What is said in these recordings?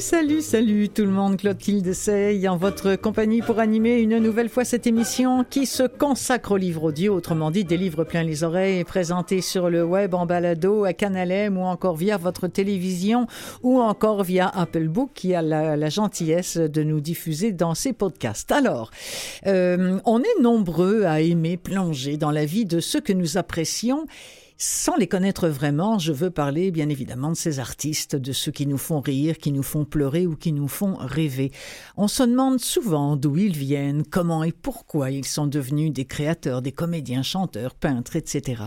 Salut, salut, tout le monde, Clotilde Sey en votre compagnie pour animer une nouvelle fois cette émission qui se consacre au livre audio, autrement dit des livres plein les oreilles, présentés sur le web en balado à Canalem ou encore via votre télévision ou encore via Apple Book qui a la, gentillesse de nous diffuser dans ses podcasts. Alors, euh, on est nombreux à aimer plonger dans la vie de ceux que nous apprécions sans les connaître vraiment, je veux parler bien évidemment de ces artistes, de ceux qui nous font rire, qui nous font pleurer ou qui nous font rêver. On se demande souvent d'où ils viennent, comment et pourquoi ils sont devenus des créateurs, des comédiens, chanteurs, peintres, etc.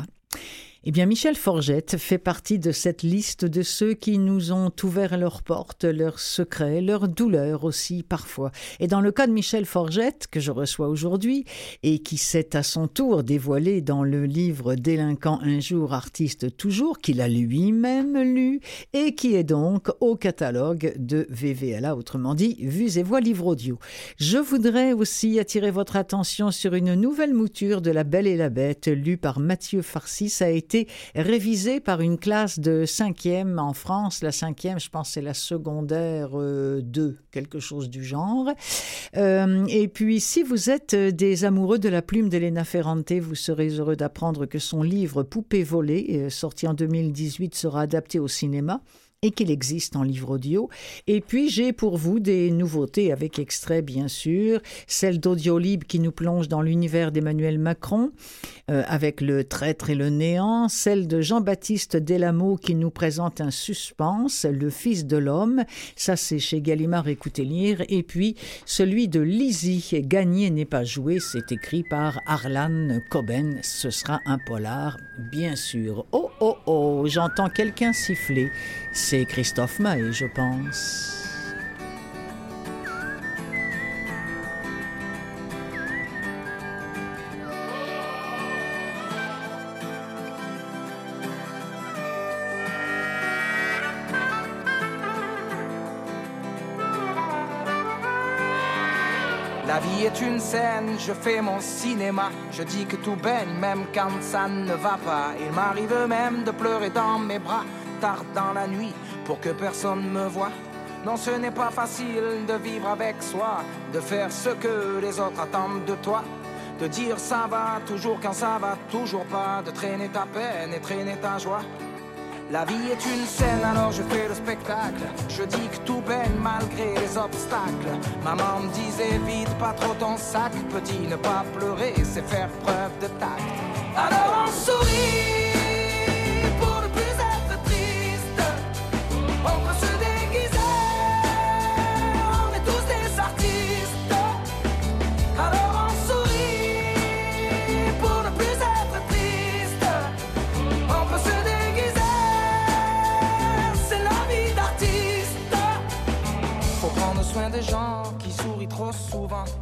Eh bien, Michel Forgette fait partie de cette liste de ceux qui nous ont ouvert leurs portes, leurs secrets, leurs douleurs aussi parfois. Et dans le cas de Michel Forgette, que je reçois aujourd'hui, et qui s'est à son tour dévoilé dans le livre Délinquant un jour, artiste toujours, qu'il a lui-même lu, et qui est donc au catalogue de VVLA, autrement dit, Vues et Voix Livre Audio. Je voudrais aussi attirer votre attention sur une nouvelle mouture de La Belle et la Bête, lue par Mathieu Farcy. Ça a été révisé par une classe de cinquième en France. La cinquième, je pense, c'est la secondaire 2, euh, quelque chose du genre. Euh, et puis, si vous êtes des amoureux de la plume d'Elena Ferrante, vous serez heureux d'apprendre que son livre Poupée volée, euh, sorti en 2018, sera adapté au cinéma et qu'il existe en livre audio. Et puis j'ai pour vous des nouveautés avec extrait bien sûr, celle d'Audiolib qui nous plonge dans l'univers d'Emmanuel Macron euh, avec le traître et le néant, celle de Jean-Baptiste Delamo qui nous présente un suspense, le fils de l'homme, ça c'est chez Gallimard écoutez lire, et puis celui de Lizzie, Gagné n'est pas joué, c'est écrit par Arlan Coben, ce sera un polar bien sûr. Oh oh oh, j'entends quelqu'un siffler. Christophe Maé, je pense. La vie est une scène, je fais mon cinéma. Je dis que tout baigne, même quand ça ne va pas. Il m'arrive même de pleurer dans mes bras dans la nuit pour que personne me voie. Non, ce n'est pas facile de vivre avec soi, de faire ce que les autres attendent de toi. De dire ça va toujours quand ça va toujours pas, de traîner ta peine et traîner ta joie. La vie est une scène, alors je fais le spectacle. Je dis que tout baigne malgré les obstacles. Maman me disait vite pas trop ton sac, petit, ne pas pleurer, c'est faire preuve de tact. Alors on sourit.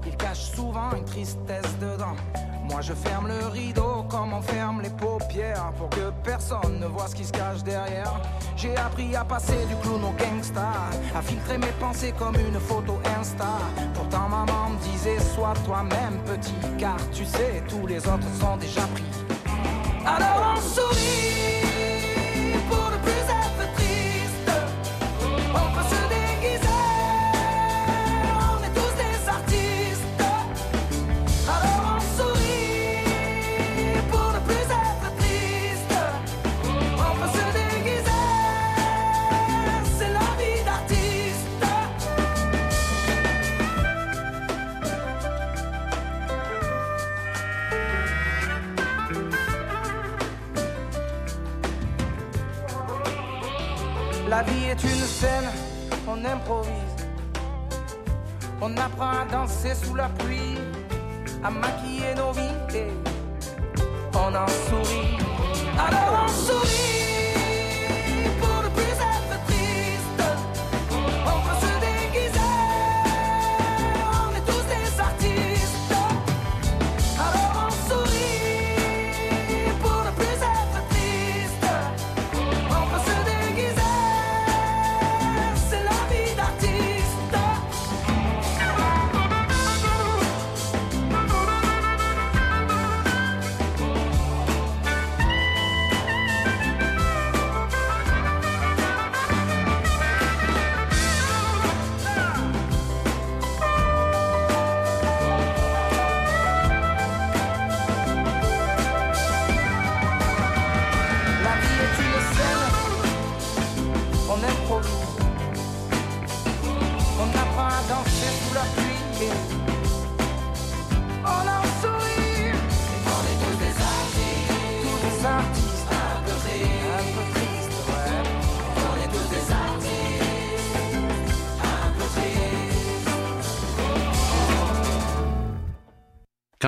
Il cache souvent une tristesse dedans. Moi je ferme le rideau comme on ferme les paupières pour que personne ne voit ce qui se cache derrière. J'ai appris à passer du clown au gangsta, à filtrer mes pensées comme une photo Insta. Pourtant maman me disait sois toi-même petit, car tu sais tous les autres sont déjà pris. Alors on sourit. Est une scène, on improvise. On apprend à danser sous la pluie, à maquiller nos vies et on en sourit. Alors on sourit.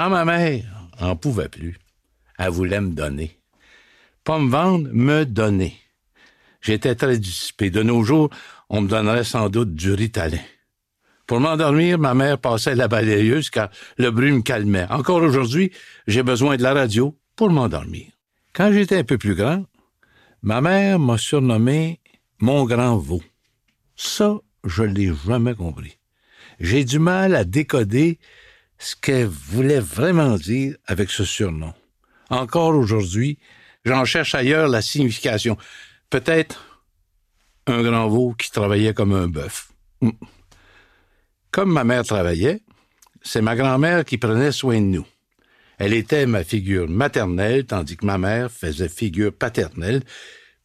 Ma mère en pouvait plus, elle voulait me donner. Pas me vendre, me donner. J'étais très dissipé. De nos jours, on me donnerait sans doute du ritalin. Pour m'endormir, ma mère passait la balayeuse car le bruit me calmait. Encore aujourd'hui, j'ai besoin de la radio pour m'endormir. Quand j'étais un peu plus grand, ma mère m'a surnommé mon grand veau. Ça, je l'ai jamais compris. J'ai du mal à décoder ce qu'elle voulait vraiment dire avec ce surnom. Encore aujourd'hui, j'en cherche ailleurs la signification. Peut-être un grand veau qui travaillait comme un bœuf. Mm. Comme ma mère travaillait, c'est ma grand-mère qui prenait soin de nous. Elle était ma figure maternelle, tandis que ma mère faisait figure paternelle,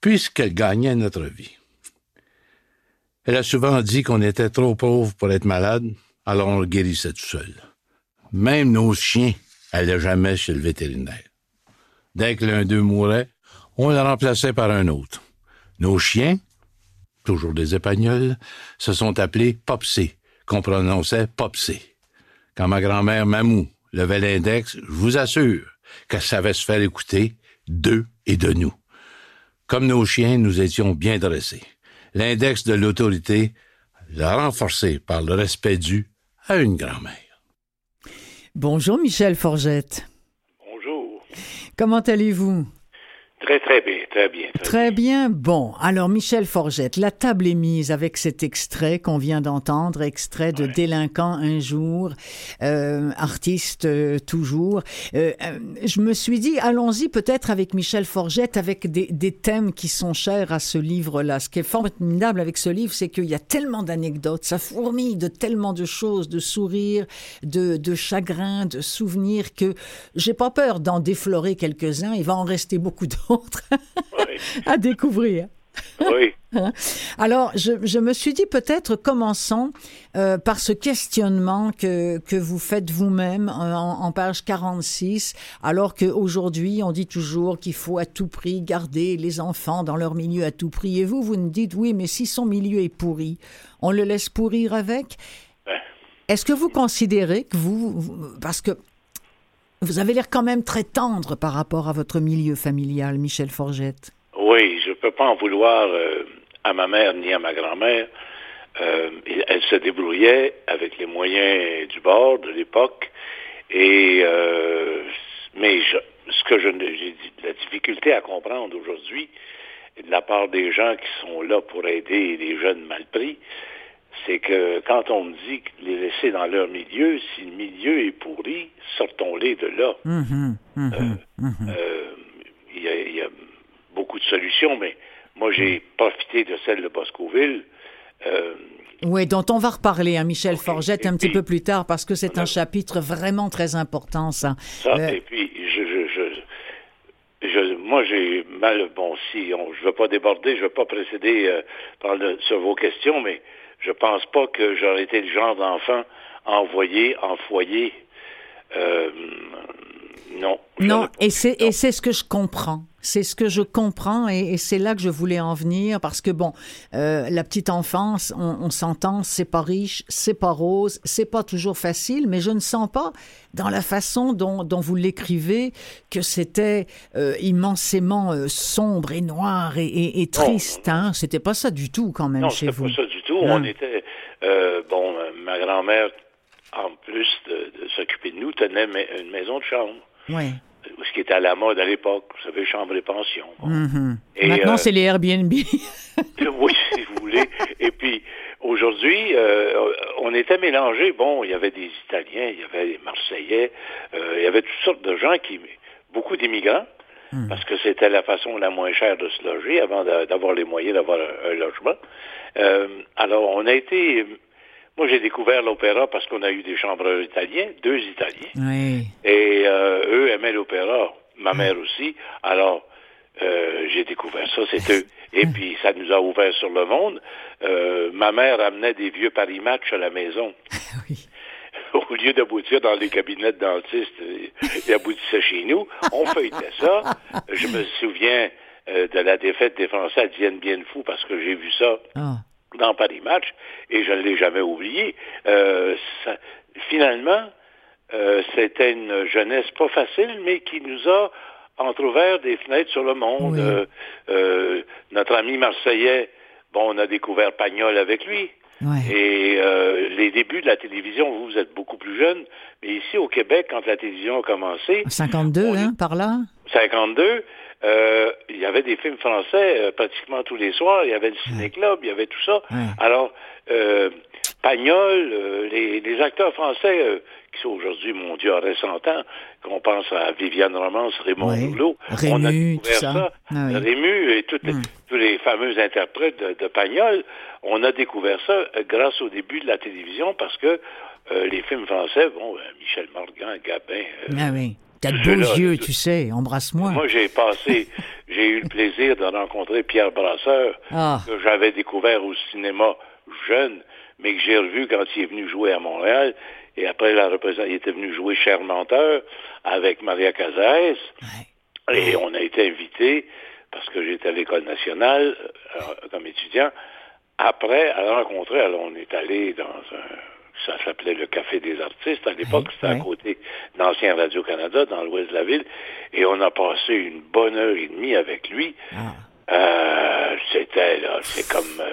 puisqu'elle gagnait notre vie. Elle a souvent dit qu'on était trop pauvres pour être malade, alors on le guérissait tout seul. Même nos chiens allaient jamais chez le vétérinaire. Dès que l'un d'eux mourait, on le remplaçait par un autre. Nos chiens, toujours des Espagnols, se sont appelés Popsé, qu'on prononçait Popsé. Quand ma grand-mère Mamou levait l'index, je vous assure qu'elle savait se faire écouter d'eux et de nous. Comme nos chiens, nous étions bien dressés. L'index de l'autorité l'a renforcé par le respect dû à une grand-mère. Bonjour Michel Forgette. Bonjour. Comment allez-vous? Très, très bien, très bien. Très bien. Bon, alors Michel Forgette, la table est mise avec cet extrait qu'on vient d'entendre, extrait de Ouais. Délinquant un jour, euh, artiste euh, toujours. Euh, euh, je me suis dit, allons-y peut-être avec Michel Forgette, avec des, des thèmes qui sont chers à ce livre-là. Ce qui est formidable avec ce livre, c'est qu'il y a tellement d'anecdotes, ça fourmille de tellement de choses, de sourires, de, de chagrins, de souvenirs, que j'ai pas peur d'en déflorer quelques-uns. Il va en rester beaucoup d'autres à découvrir. oui. Alors, je, je me suis dit peut-être commençons euh, par ce questionnement que, que vous faites vous-même en, en page 46, alors qu'aujourd'hui, on dit toujours qu'il faut à tout prix garder les enfants dans leur milieu à tout prix. Et vous, vous nous dites, oui, mais si son milieu est pourri, on le laisse pourrir avec? Ben. Est-ce que vous considérez que vous... vous- Parce que vous avez l'air quand même très tendre par rapport à votre milieu familial, Michel Forgette. Oui, je ne peux pas en vouloir euh, à ma mère ni à ma grand-mère. Euh, elle se débrouillait avec les moyens du bord de l'époque. Et euh, mais ce que je j'ai la difficulté à comprendre aujourd'hui de la part des gens qui sont là pour aider les jeunes mal pris, c'est que quand on me dit que les laisser dans leur milieu, si le milieu est pourri, sortons-les de là. Mhm, mhm, mhm. Euh, il y, a, il y a beaucoup de solutions, mais moi j'ai profité de celle de Boscoville. Euh, Oui, dont on va reparler à Michel Ok. Forgette Et un petit peu plus tard parce que c'est un chapitre vraiment très important, ça. ça, Euh, et puis je, je, je, je- moi j'ai mal, bon, si on, je ne veux pas déborder, je ne veux pas précéder euh, par le- sur vos questions, mais je pense pas que j'aurais été le genre d'enfant envoyé en foyer. Euh, non. Non, et c'est non. et c'est ce que je comprends. C'est ce que je comprends et, et c'est là que je voulais en venir parce que bon, euh, la petite enfance, on, on s'entend, c'est pas riche, c'est pas rose, c'est pas toujours facile, mais je ne sens pas dans la façon dont, dont vous l'écrivez que c'était euh, immensément euh, sombre et noir et, et- et triste. Hein, c'était pas ça du tout quand même Non, chez c'était vous. pas ça du tout. Non. On était, bon, ma grand-mère, en plus de, de s'occuper de nous, tenait une maison de chambre, Ouais. Ce qui était à la mode à l'époque. Vous savez, chambre et pension. bon. Mhm. Et, Maintenant, euh, c'est les Airbnb. oui, si vous voulez. Et puis, aujourd'hui, euh, on était mélangés. Bon, il y avait des Italiens, il y avait des Marseillais, euh, il y avait toutes sortes de gens qui, beaucoup d'immigrants, parce que c'était la façon la moins chère de se loger avant d'a- d'avoir les moyens d'avoir un, un logement. Euh, alors, on a été... Moi, j'ai découvert l'opéra parce qu'on a eu des chambreurs italiens, deux Italiens. oui. Et euh, eux aimaient l'opéra, ma mère aussi. Alors, euh, j'ai découvert ça, c'est eux. Et puis, ça nous a ouvert sur le monde. Euh, ma mère amenait des vieux Paris Match à la maison. Oui. Au lieu d'aboutir dans les cabinets de dentistes, il aboutissait chez nous. On feuilletait ça. Je me souviens de la défaite des Français à Dienne Bien Fou parce que j'ai vu ça Ah. Dans Paris Match et je ne l'ai jamais oublié. Euh, ça- finalement, euh, c'était une jeunesse pas facile, mais qui nous a entrouvert des fenêtres sur le monde. Oui. Euh, notre ami marseillais, bon, on a découvert Pagnol avec lui. Ouais. Et euh, les débuts de la télévision, vous, vous êtes beaucoup plus jeune, mais ici au Québec, quand la télévision a commencé, 52, on est- hein, par là? 52, euh, il y avait des films français euh, pratiquement tous les soirs. Il y avait le ciné-club, il y avait tout ça. Alors, euh, Pagnol, euh, les, les acteurs français qui sont aujourd'hui, mon Dieu, à 100 ans, qu'on pense à Viviane Romance, Raymond. Rouleau, on a découvert ça. Ah oui. Rému et toutes les- tous les fameux interprètes de, de Pagnol, on a découvert ça grâce au début de la télévision parce que euh, les films français, bon, Michel Morgan, Gabin, euh, Ah oui. T'as de beaux yeux, tu sais. Embrasse-moi. moi, j'ai passé, j'ai eu le plaisir de rencontrer Pierre Brasseur, Ah. que j'avais découvert au cinéma jeune, mais que j'ai revu quand il est venu jouer à Montréal. Et après la il était venu jouer Cher Menteur avec Maria Cazares. Ouais. Et on a été invités, parce que j'étais à l'École nationale euh, comme étudiant, après à rencontrer. Alors, on est allé dans un... Ça s'appelait le Café des artistes. À l'époque, c'était à côté d'Ancien Radio-Canada, dans l'ouest de la ville. Et on a passé une bonne heure et demie avec lui. Ah. Euh, c'était, là, c'est comme euh,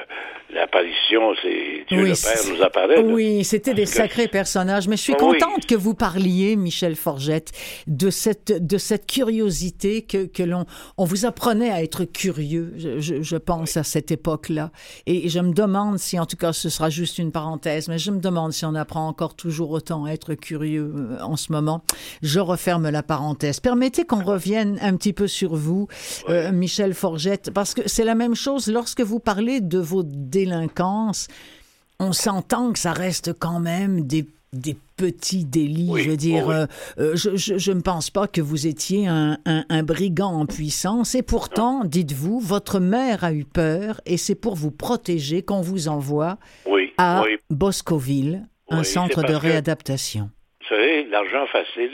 l'apparition, c'est Dieu Oui, le Père nous apparaît. là. Oui, c'était des que- sacrés personnages. Mais je suis Ah oui. contente que vous parliez, Michel Forgette, de cette, de cette curiosité que, que l'on on vous apprenait à être curieux, je, je- je pense, à cette époque-là. Et je me demande si, en tout cas, ce sera juste une parenthèse, mais je me demande si on apprend encore toujours autant à être curieux euh, en ce moment. Je referme la parenthèse. Permettez qu'on revienne un petit peu sur vous, euh, Michel Forgette, parce que c'est la même chose lorsque vous parlez de vos délinquances on s'entend que ça reste quand même des, des petits délits. Oui, je veux dire, oh oui. euh, euh, je, je, je ne pense pas que vous étiez un, un, un brigand en puissance. Et pourtant, dites-vous, votre mère a eu peur et c'est pour vous protéger qu'on vous envoie Oui, à. Boscoville, un centre de parce que- réadaptation. Vous savez, l'argent facile,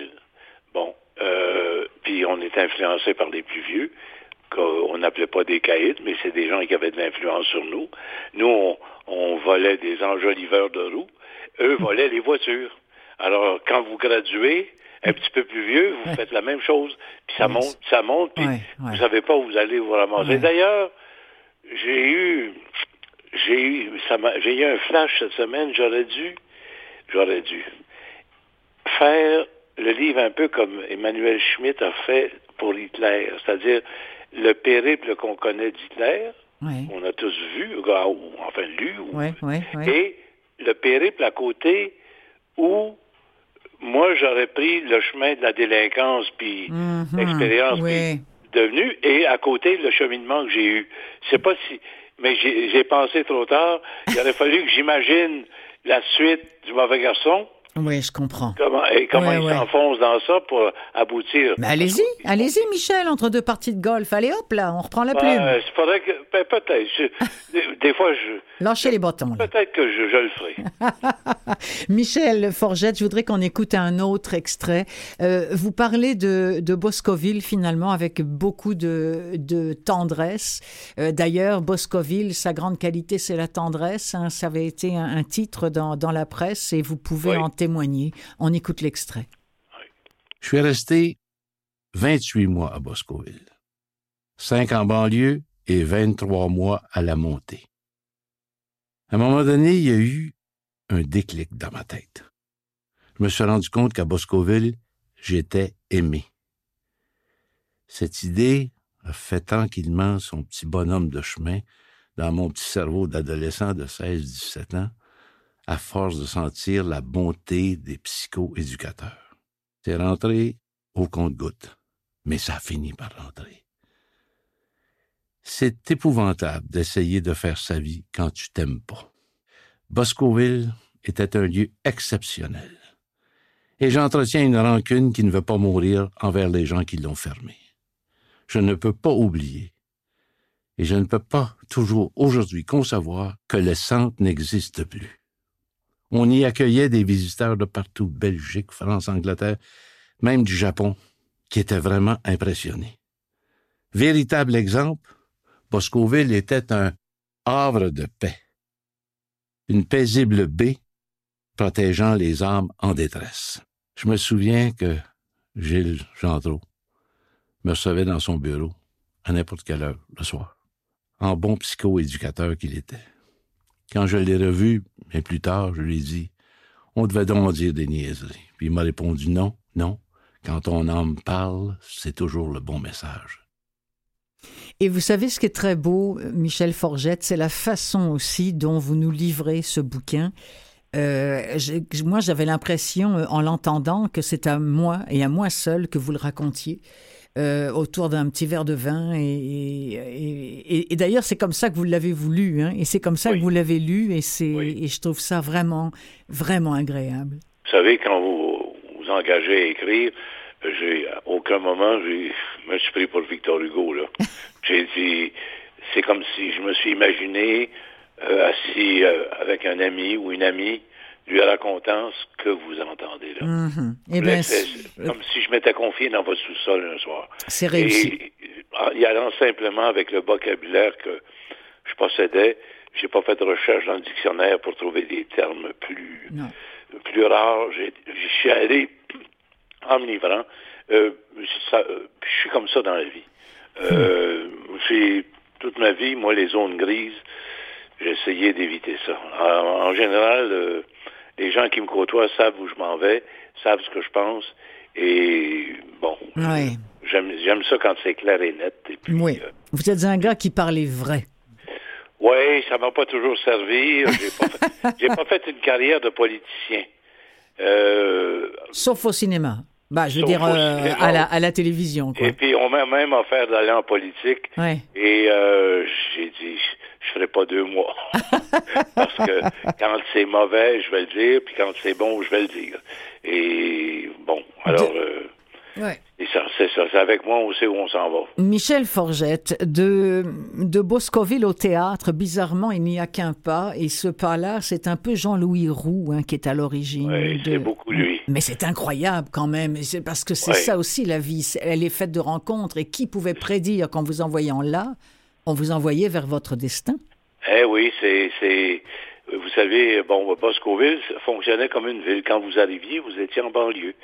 bon, euh, puis on est influencé par les plus vieux, qu'on n'appelait pas des caïds, mais c'est des gens qui avaient de l'influence sur nous. Nous, on, on volait des enjoliveurs de roues, eux volaient les voitures. Alors, quand vous graduez, un petit peu plus vieux, vous Ouais. faites la même chose. Puis ça monte, ça monte, puis Ouais, ouais. vous savez pas où vous allez vous ramasser. D'ailleurs, j'ai eu, j'ai eu, ça j'ai eu un flash cette semaine, j'aurais dû, j'aurais dû faire le livre un peu comme Emmanuel Schmitt a fait pour Hitler, c'est-à-dire le périple qu'on connaît d'Hitler, Oui, on a tous vu, ou enfin lu, ou- oui, et le périple à côté où moi j'aurais pris le chemin de la délinquance puis Mhm, l'expérience oui. puis devenu et à côté le cheminement que j'ai eu. C'est pas si mais j'ai j'ai pensé trop tard. Il aurait fallu que j'imagine la suite du mauvais garçon. Oui, je comprends. Comment, et comment Ouais, il ouais. s'enfonce dans ça pour aboutir? Mais allez-y, allez-y, Michel, entre deux parties de golf. Allez, hop, là, on reprend la plume. C'est faudrait que ben, peut-être. des, des fois je Lâchez les bâtons, là. peut-être que je, je le ferai. Michel Forgette, je voudrais qu'on écoute un autre extrait. Euh, vous parlez de, de Boscoville finalement avec beaucoup de, de tendresse. Euh, D'ailleurs, Boscoville, sa grande qualité, c'est la tendresse. hein. Ça avait été un, un titre dans, dans la presse et vous pouvez Oui. en témoigner. On écoute l'extrait. Je suis resté 28 mois à Boscoville, 5 en banlieue et 23 mois à la montée. À un moment donné, il y a eu un déclic dans ma tête. Je me suis rendu compte qu'à Boscoville, j'étais aimé. Cette idée a fait tranquillement son petit bonhomme de chemin dans mon petit cerveau d'adolescent de 16-17 ans, à force de sentir la bonté des psycho-éducateurs. C'est rentré au compte-goutte, mais ça a fini par rentrer. C'est épouvantable d'essayer de faire sa vie quand tu t'aimes pas. Boscoville était un lieu exceptionnel. Et j'entretiens une rancune qui ne veut pas mourir envers les gens qui l'ont fermé. Je ne peux pas oublier. Et je ne peux pas toujours aujourd'hui concevoir que le centre n'existe plus. On y accueillait des visiteurs de partout, Belgique, France, Angleterre, même du Japon, qui étaient vraiment impressionnés. Véritable exemple, Boscoville était un havre de paix, une paisible baie protégeant les âmes en détresse. Je me souviens que Gilles Gendreau me recevait dans son bureau à n'importe quelle heure le soir, en bon psycho-éducateur qu'il était. Quand je l'ai revu, mais plus tard, je lui ai dit On devait donc dire des niaiseries. Puis il m'a répondu Non, non. Quand ton âme parle, c'est toujours le bon message. Et vous savez ce qui est très beau, Michel Forgette, c'est la façon aussi dont vous nous livrez ce bouquin. Euh, moi, j'avais l'impression, en l'entendant, que c'est à moi et à moi seul que vous le racontiez. Euh, autour d'un petit verre de vin. Et, et, d'ailleurs, c'est comme ça que vous l'avez voulu. Hein, et c'est comme ça que vous l'avez lu. Et, c'est, et je trouve ça vraiment, vraiment agréable. Vous savez, quand vous vous engagez à écrire, j'ai, à aucun moment, je me suis pris pour Victor Hugo. Là. j'ai dit, c'est comme si je me suis imaginé euh, assis euh, avec un ami ou une amie, lui racontant ce que vous entendez là. Mm-hmm. Eh ben, comme si je m'étais confié dans votre sous-sol un soir. C'est réussi. Et, y allant simplement avec le vocabulaire que je possédais, j'ai pas fait de recherche dans le dictionnaire pour trouver des termes plus, plus rares. Je suis allé en me livrant. Euh, je suis comme ça dans la vie. Euh, toute ma vie, moi, les zones grises, j'ai essayé d'éviter ça. En, général, euh, les gens qui me côtoient savent où je m'en vais, savent ce que je pense, et bon, j'aime ça quand c'est clair et net. oui. Euh, Vous êtes un gars qui parlait vrai. Oui, ça m'a pas toujours servi. J'ai pas, pas fait une carrière de politicien. Euh, Sauf au cinéma. Bah, je veux dire, euh, à, la, à la télévision. Quoi. Et puis, on m'a même offert d'aller en politique. Et euh, j'ai dit, je ferai pas deux mois. Parce que quand c'est mauvais, je vais le dire, puis quand c'est bon, je vais le dire. Et bon, alors... Euh, et ça, c'est ça. C'est avec moi, on sait où on s'en va. Michel Forgette, de, de Boscoville au théâtre, bizarrement, il n'y a qu'un pas. Et ce pas-là, c'est un peu Jean-Louis Roux hein, qui est à l'origine. Oui, c'est beaucoup lui. Mais c'est incroyable quand même. C'est parce que c'est ça aussi la vie. Elle est faite de rencontres. Et qui pouvait prédire qu'en vous envoyant là, on vous envoyait vers votre destin? Eh oui, c'est. Vous savez, bon, Boscoville fonctionnait comme une ville. Quand vous arriviez, vous étiez en banlieue.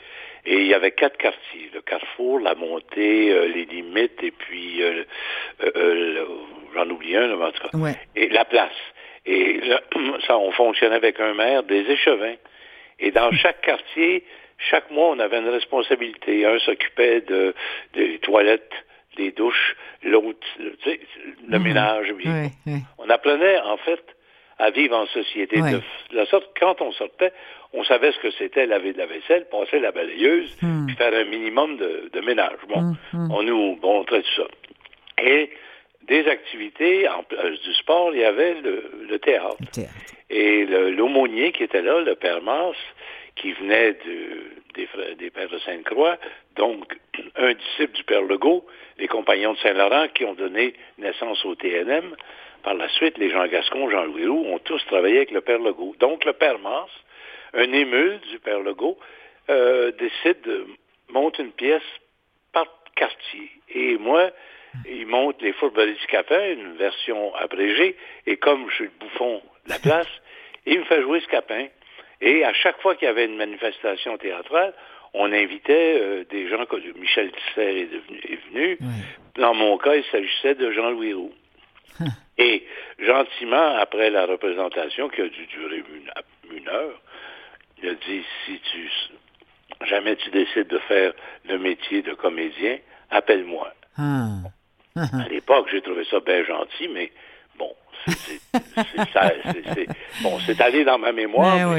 Et il y avait quatre quartiers, le carrefour, la montée, euh, les limites, et puis euh, euh, j'en oublie un, en tout cas. Et la place. Et là, ça, on fonctionnait avec un maire, des échevins. Et dans chaque quartier, chaque mois, on avait une responsabilité. Un s'occupait de, des toilettes, des douches, l'autre, tu sais, le mhm. ménage. On apprenait, en fait, à vivre en société. De la sorte quand on sortait, on savait ce que c'était laver de la vaisselle, passer la balayeuse, hmm. puis faire un minimum de, ménage. Bon, hmm, hmm. on nous montrait tout ça. Et des activités, en plus du sport, il y avait le, théâtre. Et l'aumônier qui était là, le père Mars, qui venait des, des Pères de Sainte-Croix, donc un disciple du Père Legault, les compagnons de Saint-Laurent qui ont donné naissance au TNM. Par la suite, les Jean Gascon, Jean-Louis Roux ont tous travaillé avec le Père Legault. Donc, le Père Mars, un émule du Père Legault, euh, décide de monter une pièce par quartier. Et moi, il monte les Fourberies du Capin, une version abrégée, et comme je suis le bouffon de la place, il me fait jouer ce capin. Et à chaque fois qu'il y avait une manifestation théâtrale, on invitait euh, des gens comme Michel Tisser est, venu. Dans mon cas, il s'agissait de Jean-Louis Roux. Et gentiment, après la représentation qui a dû durer une heure, il a dit, si tu jamais tu décides de faire le métier de comédien, appelle-moi. Ah. à l'époque, j'ai trouvé ça bien gentil, mais bon, c'est bon, c'est allé dans ma mémoire.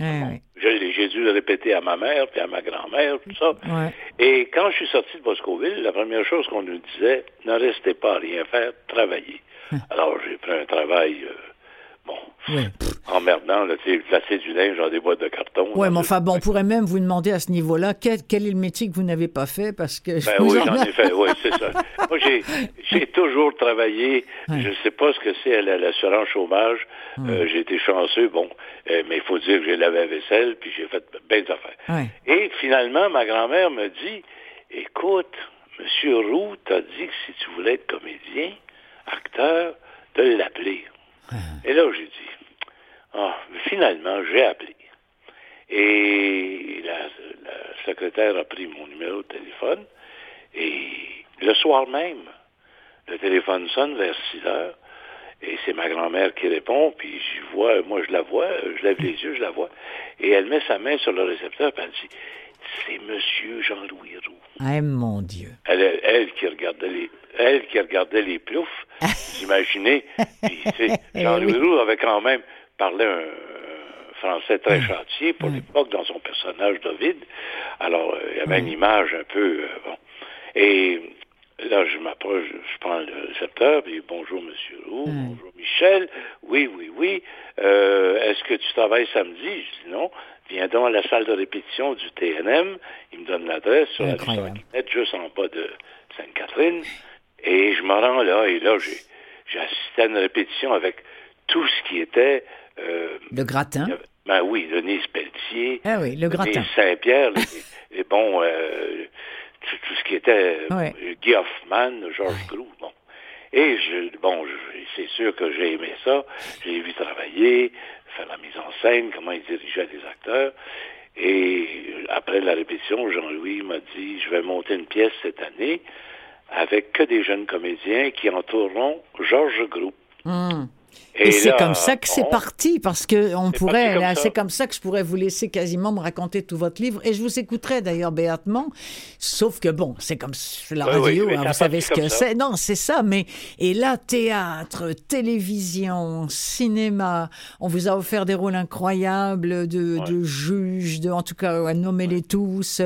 oui. J'ai dû le répéter à ma mère, puis à ma grand-mère, tout ça. Et quand je suis sorti de Boscoville, la première chose qu'on nous disait, ne restez pas à rien faire, travaillez. Alors, j'ai pris un travail euh, bon, emmerdant, là, tu sais, placer du linge dans des boîtes de carton. Oui, mais enfin, bon, on pourrait même vous demander à ce niveau-là quel, quel est le métier que vous n'avez pas fait parce que. Ben oui, j'en ai fait, oui, c'est ça. Moi, j'ai toujours travaillé, je ne sais pas ce que c'est l'assurance chômage. Euh, j'ai été chanceux, bon, euh, mais il faut dire que j'ai lavé la vaisselle, puis j'ai fait bien des affaires. Et finalement, ma grand-mère me dit Écoute, M. Roux t'a dit que si tu voulais être comédien, acteur, de l'appeler. Et là, j'ai dit, ah, finalement, j'ai appelé. Et la, secrétaire a pris mon numéro de téléphone. Et le soir même, le téléphone sonne vers 6 heures. Et c'est ma grand-mère qui répond, puis je vois, moi je la vois, je lève les yeux, je la vois. Et elle met sa main sur le récepteur, puis elle dit c'est Monsieur Jean-Louis Roux. Ah, mon Dieu. Elle, elle, qui regardait les, elle qui regardait les ploufs, imaginez. Jean-Louis Roux avait quand même parlé un, français très chantier pour l'époque dans son personnage d'Ovid. Alors, euh, il y avait une image un peu... Euh, bon. Et là, je m'approche, je prends le récepteur, puis bonjour Monsieur Roux, bonjour Michel, oui, oui, oui. Euh, est-ce que tu travailles samedi? Je dis non viens donc à la salle de répétition du TNM. Il me donne l'adresse sur Incroyable. la juste en bas de Sainte-Catherine. Et je me rends là, et là, j'ai assisté à une répétition avec tout ce qui était... Euh, le gratin. Ben oui, Denise Pelletier. Ah oui, le gratin. Saint-Pierre, les, bons... Euh, tout, ce qui était euh, Guy Hoffman, Georges Groux, bon. Et je, bon, c'est sûr que j'ai aimé ça. J'ai vu travailler, faire la mise en scène, comment il dirigeait les acteurs. Et après la répétition, Jean-Louis m'a dit, je vais monter une pièce cette année avec que des jeunes comédiens qui entoureront Georges Group. Hmm. Et, c'est comme ça que c'est parti, parce que on pourrait, c'est comme ça que je pourrais vous laisser quasiment me raconter tout votre livre, et je vous écouterai d'ailleurs béatement, sauf que bon, c'est comme la radio, hein, vous savez ce que c'est. Non, c'est ça, mais et là, théâtre, télévision, cinéma, on vous a offert des rôles incroyables de, de juges, de, en tout cas, nommez-les tous.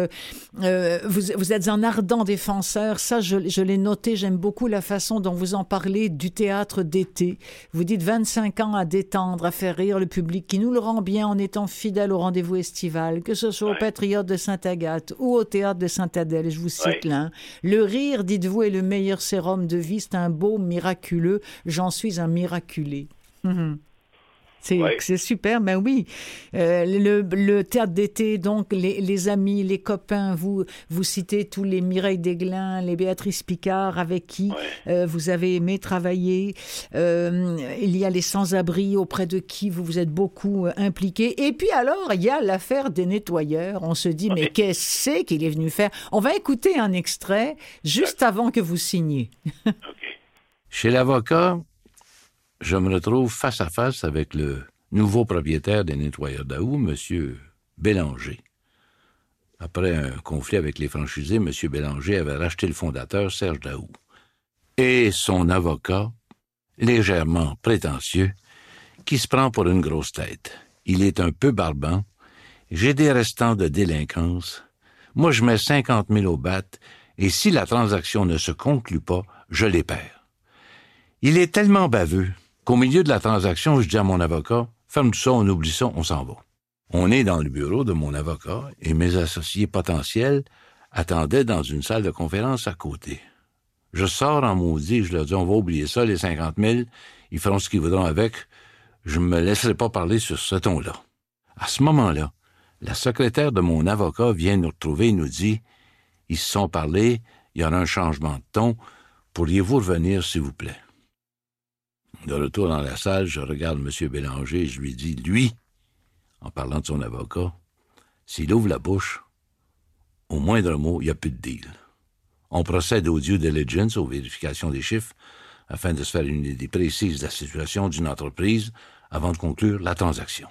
Euh, vous, vous êtes un ardent défenseur, ça, je, je l'ai noté, j'aime beaucoup la façon dont vous en parlez du théâtre d'été. Vous dites 25 ans à détendre, à faire rire le public qui nous le rend bien en étant fidèle au rendez-vous estival, que ce soit au Patriote de Sainte-Agathe ou au Théâtre de Sainte-Adèle, je vous cite l'un. Le rire, dites-vous, est le meilleur sérum de vie, c'est un beau miraculeux, j'en suis un miraculé. C'est super, ben oui. Euh, le, théâtre d'été, donc les, amis, les copains, vous vous citez tous les Mireille Desglin, les Béatrice Picard, avec qui euh, vous avez aimé travailler. Euh, il y a les sans-abri auprès de qui vous vous êtes beaucoup impliqué. Et puis alors, il y a l'affaire des nettoyeurs. On se dit, mais qu'est-ce qu'il est venu faire? On va écouter un extrait juste avant que vous signiez. Chez l'avocat, je me retrouve face à face avec le nouveau propriétaire des nettoyeurs d'Aou, M. Bélanger. Après un conflit avec les franchisés, M. Bélanger avait racheté le fondateur, Serge Daou. Et son avocat, légèrement prétentieux, qui se prend pour une grosse tête. Il est un peu barbant. J'ai des restants de délinquance. Moi, je mets 50 000 au bat, et si la transaction ne se conclut pas, je les perds. Il est tellement baveux qu'au milieu de la transaction, je dis à mon avocat, ferme tout ça, on oublie ça, on s'en va. On est dans le bureau de mon avocat et mes associés potentiels attendaient dans une salle de conférence à côté. Je sors en maudit, je leur dis, on va oublier ça, les 50 000, ils feront ce qu'ils voudront avec, je ne me laisserai pas parler sur ce ton-là. À ce moment-là, la secrétaire de mon avocat vient nous retrouver et nous dit, ils se sont parlé, il y aura un changement de ton, pourriez-vous revenir, s'il vous plaît? De retour dans la salle, je regarde M. Bélanger et je lui dis Lui, en parlant de son avocat, s'il ouvre la bouche, au moindre mot, il n'y a plus de deal. On procède au due diligence, aux vérifications des chiffres, afin de se faire une idée précise de la situation d'une entreprise avant de conclure la transaction.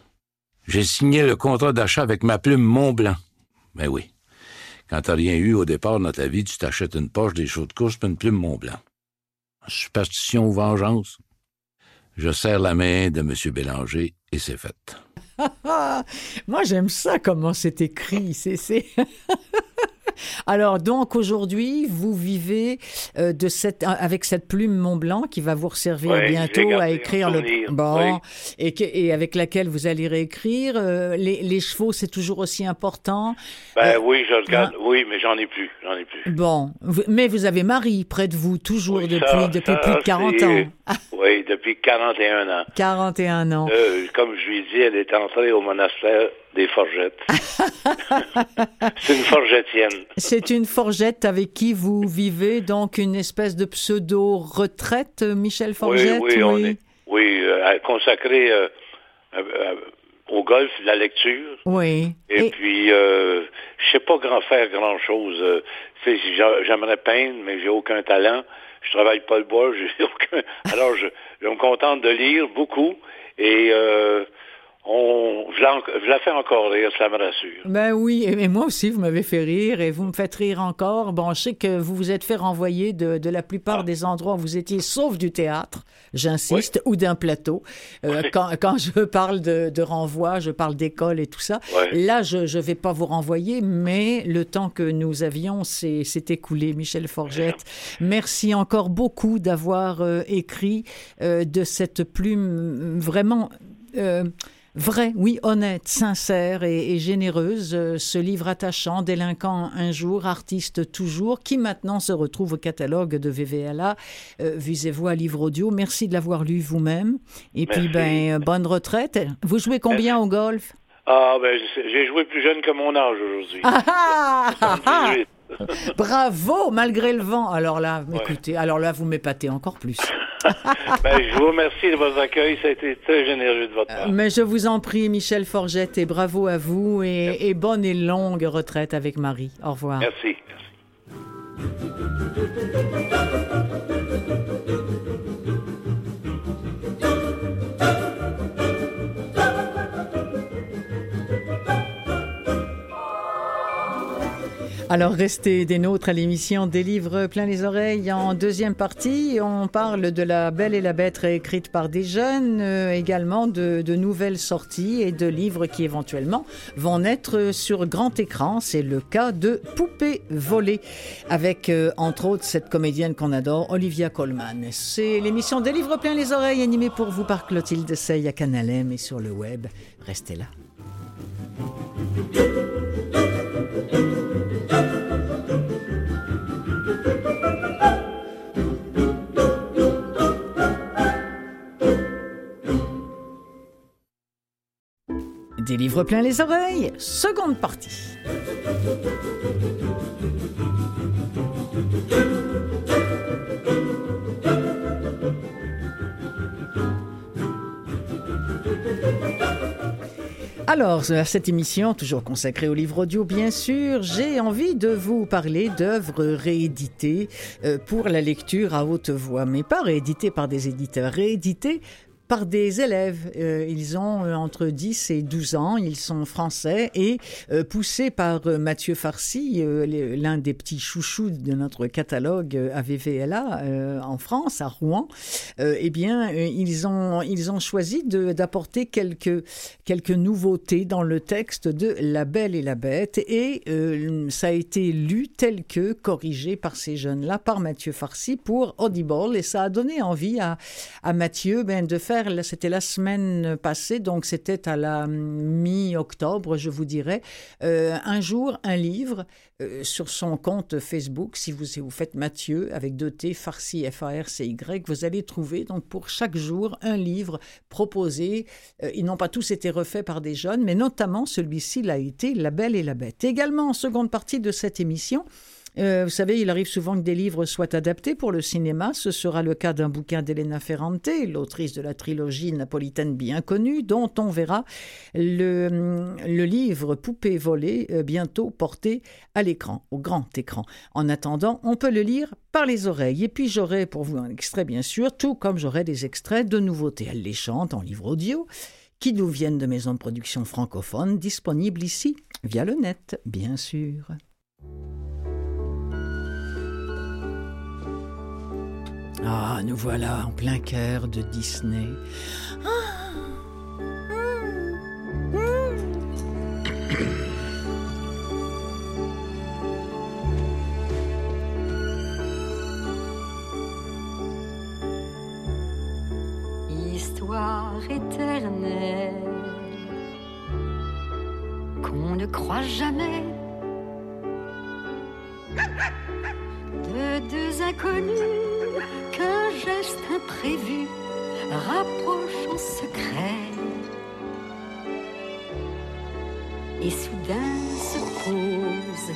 J'ai signé le contrat d'achat avec ma plume Mont-Blanc. Ben oui. Quand t'as rien eu au départ dans ta vie, tu t'achètes une poche, des chaudes de course, puis une plume Mont-Blanc. Superstition ou vengeance? Je serre la main de M. Bélanger et c'est fait. Moi, j'aime ça, comment c'est écrit. C'est. Alors donc aujourd'hui, vous vivez euh, de cette avec cette plume Mont Blanc qui va vous servir Ouais, bientôt à écrire le bon oui. et, que- et avec laquelle vous allez réécrire. Euh, les, les chevaux, c'est toujours aussi important. Ben Euh, oui, je regarde. Oui, mais j'en ai plus. J'en ai plus. Bon, vous- mais vous avez Marie près de vous toujours Oui, depuis ça- depuis ça, plus de 40 c'est- ans. Oui, depuis 41 ans. 41 ans. Euh, comme je lui ai dit, elle est entrée au monastère des Forgettes. C'est une forgettienne. C'est une forgette avec qui vous vivez, donc une espèce de pseudo-retraite, Michel Forgette oui, oui, on est oui, euh, consacré euh, euh, au golf, la lecture. Oui. Et, Et- puis, je sais pas grand faire grand chose. tu sais, j'a- j'aimerais peindre, mais j'ai aucun talent. Je travaille pas le bois, j'ai aucun. Alors, je, je me contente de lire beaucoup et euh, on, je, la, je la fais encore rire, ça me rassure. Ben oui, et moi aussi, vous m'avez fait rire et vous me faites rire encore. Bon, je sais que vous vous êtes fait renvoyer de, de la plupart des endroits où vous étiez, sauf du théâtre, j'insiste, ou d'un plateau. Euh, quand, quand je parle de, de renvoi, je parle d'école et tout ça. Ouais. Là, je ne vais pas vous renvoyer, mais le temps que nous avions s'est s'est écoulé, Michel Forgette. Merci encore beaucoup d'avoir euh, écrit euh, de cette plume vraiment... Vraie, oui, honnête, sincère et, et généreuse, euh, ce livre attachant, Délinquant un jour, artiste toujours, qui maintenant se retrouve au catalogue de VVLA, euh, Visez-vous livre audio. Merci de l'avoir lu vous-même. Et puis, ben, euh, bonne retraite. Vous jouez combien au golf? Ah, ben, j'ai joué plus jeune que mon âge aujourd'hui. Ah, ah, ah, ah 78. Bravo, malgré le vent. Alors là, écoutez, alors là, vous m'épatez encore plus. Ben, je vous remercie de votre accueil. Ça a été très généreux de votre part. Mais je vous en prie, Michel Forgette, et bravo à vous et, et bonne et longue retraite avec Marie. Au revoir. Merci. merci. Alors, restez des nôtres à l'émission Des livres plein les oreilles. En deuxième partie, on parle de La Belle et la Bête écrite par des jeunes, euh, également de, nouvelles sorties et de livres qui éventuellement vont naître sur grand écran. C'est le cas de Poupée volée, avec euh, entre autres cette comédienne qu'on adore, Olivia Colman. C'est l'émission Des livres plein les oreilles, animée pour vous par Clotilde Sey à Canal M et sur le web. Restez là. Des livres plein les oreilles, seconde partie. Alors, cette émission, toujours consacrée au livre audio, bien sûr, j'ai envie de vous parler d'œuvres rééditées euh, pour la lecture à haute voix, mais pas rééditées par des éditeurs, rééditées par des élèves. Euh, ils ont euh, entre 10 et 12 ans, ils sont français et euh, poussés par Mathieu Farcy, l'un des petits chouchous de notre catalogue AVVLA euh, en France, à Rouen, eh bien, ils ont, ils ont choisi d'apporter quelques, quelques nouveautés dans le texte de La Belle et la Bête. Et ça a été lu tel que corrigé par ces jeunes-là, par Mathieu Farcy pour Audible. Et ça a donné envie à, à Mathieu ben, de faire, c'était la semaine passée, donc c'était à la mi-octobre, je vous dirais, euh, un jour, un livre euh, sur son compte Facebook. Si vous, vous faites Mathieu avec deux T, Farcy, F-A-R-C-Y, vous allez trouver donc pour chaque jour un livre proposé. Euh, ils n'ont pas tous été refaits par des jeunes, mais notamment celui-ci l'a été, La Belle et la Bête. Également en seconde partie de cette émission, euh, vous savez, il arrive souvent que des livres soient adaptés pour le cinéma. Ce sera le cas d'un bouquin d'Elena Ferrante, l'autrice de la trilogie napolitaine bien connue, dont on verra le, le livre Poupée volée euh, bientôt porté à l'écran, au grand écran. En attendant, on peut le lire par les oreilles. Et puis j'aurai pour vous un extrait, bien sûr, tout comme j'aurai des extraits de nouveautés alléchantes en livre audio qui nous viennent de maisons de production francophones disponibles ici via le net, bien sûr. Ah, nous voilà en plein cœur de Disney. Histoire éternelle qu'on ne croit jamais de deux inconnus qu'un geste imprévu rapproche en secret. Et soudain se pose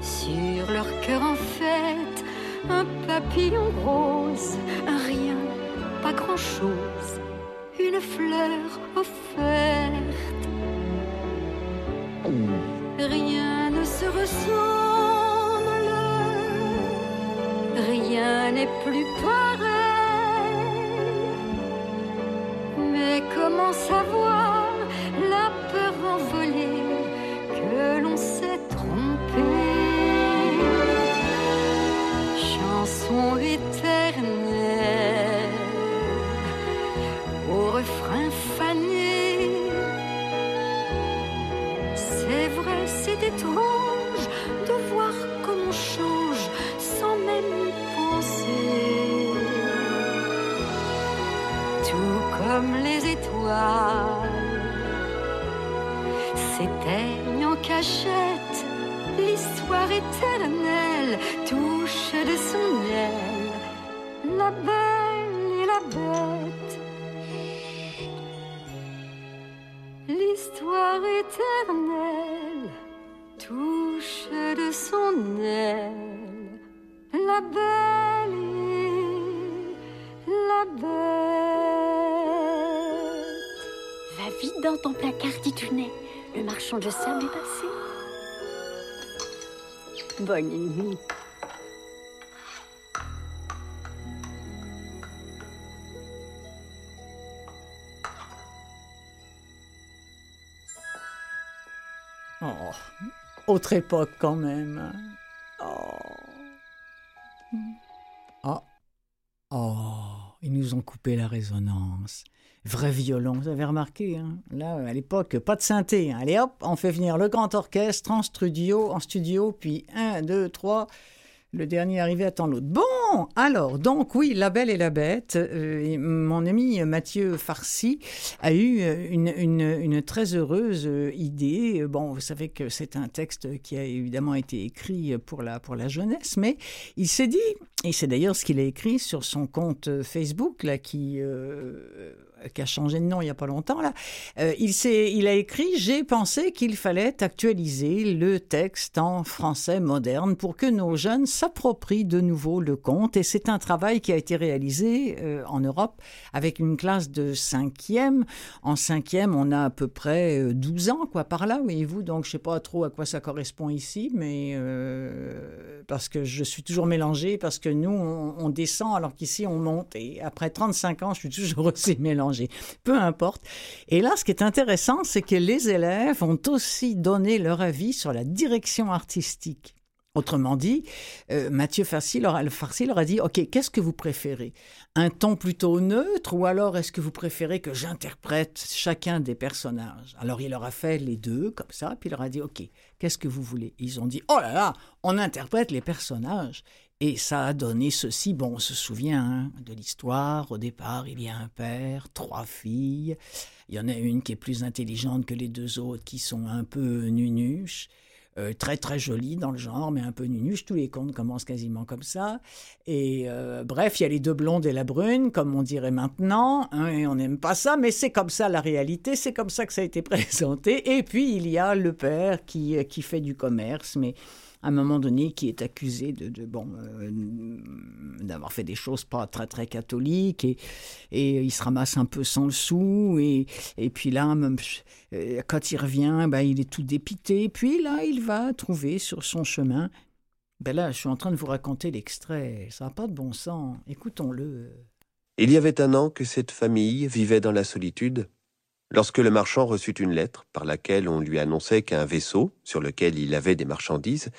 sur leur cœur en fête un papillon rose, un rien, pas grand-chose, une fleur offerte. Rien ne se ressemble, rien n'est plus pareil. Mais comment savoir s'éteignent en cachette, l'histoire éternelle touche de son aile la belle et la bête. L'histoire éternelle touche de son aile la belle et la bête. Va vite dans ton placard, titounet. Le marchand de sable est passé. Bonne nuit. Oh, autre époque quand même. Oh. Oh. Oh, ils nous ont coupé la résonance. Vrai violon, vous avez remarqué, hein là, à l'époque, pas de synthé. hein. Allez hop, on fait venir le grand orchestre en studio, en studio, puis un, deux, trois. Le dernier arrivé attend l'autre. Bon, alors, donc oui, La Belle et la Bête. euh, mon ami Mathieu Farcy a eu euh, une, très heureuse euh, idée. Bon, vous savez que c'est un texte qui a évidemment été écrit pour la, pour la jeunesse, mais il s'est dit, et c'est d'ailleurs ce qu'il a écrit sur son compte euh, Facebook, là, qui, euh, qui a changé de nom il n'y a pas longtemps, là, euh, il, il a écrit J'ai pensé qu'il fallait actualiser le texte en français moderne pour que nos jeunes s'approprient de nouveau le conte. Et c'est un travail qui a été réalisé euh, en Europe avec une classe de cinquième. En cinquième, on a à peu près euh, 12 ans, quoi, par là, voyez-vous. Donc, je ne sais pas trop à quoi ça correspond ici, mais euh, parce que je suis toujours mélangée, parce que nous, on, on descend alors qu'ici, on monte. Et après 35 ans, je suis toujours aussi mélangée. Peu importe. Et là, ce qui est intéressant, c'est que les élèves ont aussi donné leur avis sur la direction artistique. Autrement dit, euh, Mathieu leur, a, Farcy leur a dit, OK, qu'est-ce que vous préférez? Un ton plutôt neutre ou alors est-ce que vous préférez que j'interprète chacun des personnages? Alors il leur a fait les deux, comme ça, puis il leur a dit, OK, qu'est-ce que vous voulez? Ils ont dit, oh là là, on interprète les personnages. Et ça a donné ceci. Bon, on se souvient hein, de l'histoire. Au départ, il y a un père, trois filles. Il y en a une qui est plus intelligente que les deux autres, qui sont un peu nunuches. Euh, très très jolie dans le genre, mais un peu nunuche. Tous les contes commencent quasiment comme ça. Et euh, bref, il y a les deux blondes et la brune, comme on dirait maintenant. hein, et on n'aime pas ça, mais c'est comme ça la réalité. C'est comme ça que ça a été présenté. Et puis il y a le père qui, euh, qui fait du commerce, mais à un moment donné, qui est accusé de, de bon, euh, d'avoir fait des choses pas très très catholiques et, et il se ramasse un peu sans le sou et, et puis là, euh, quand il revient, ben, il est tout dépité. Puis là, il va trouver sur son chemin. Ben là, je suis en train de vous raconter l'extrait. Ça n'a pas de bon sens. Écoutons-le. Il y avait un an que cette famille vivait dans la solitude, lorsque le marchand reçut une lettre par laquelle on lui annonçait qu'un vaisseau, sur lequel il avait des marchandises,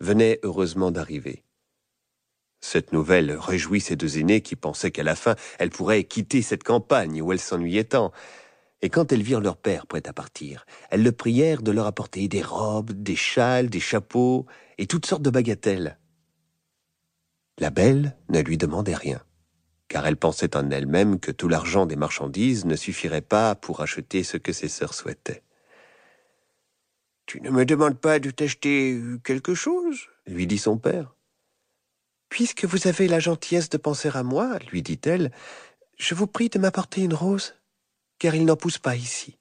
venait heureusement d'arriver. Cette nouvelle réjouit ces deux aînés qui pensaient qu'à la fin, elles pourraient quitter cette campagne où elles s'ennuyaient tant. Et quand elles virent leur père prêt à partir, elles le prièrent de leur apporter des robes, des châles, des chapeaux et toutes sortes de bagatelles. La belle ne lui demandait rien car elle pensait en elle-même que tout l'argent des marchandises ne suffirait pas pour acheter ce que ses sœurs souhaitaient. Tu ne me demandes pas de t'acheter quelque chose? lui dit son père. Puisque vous avez la gentillesse de penser à moi, lui dit-elle, je vous prie de m'apporter une rose, car il n'en pousse pas ici.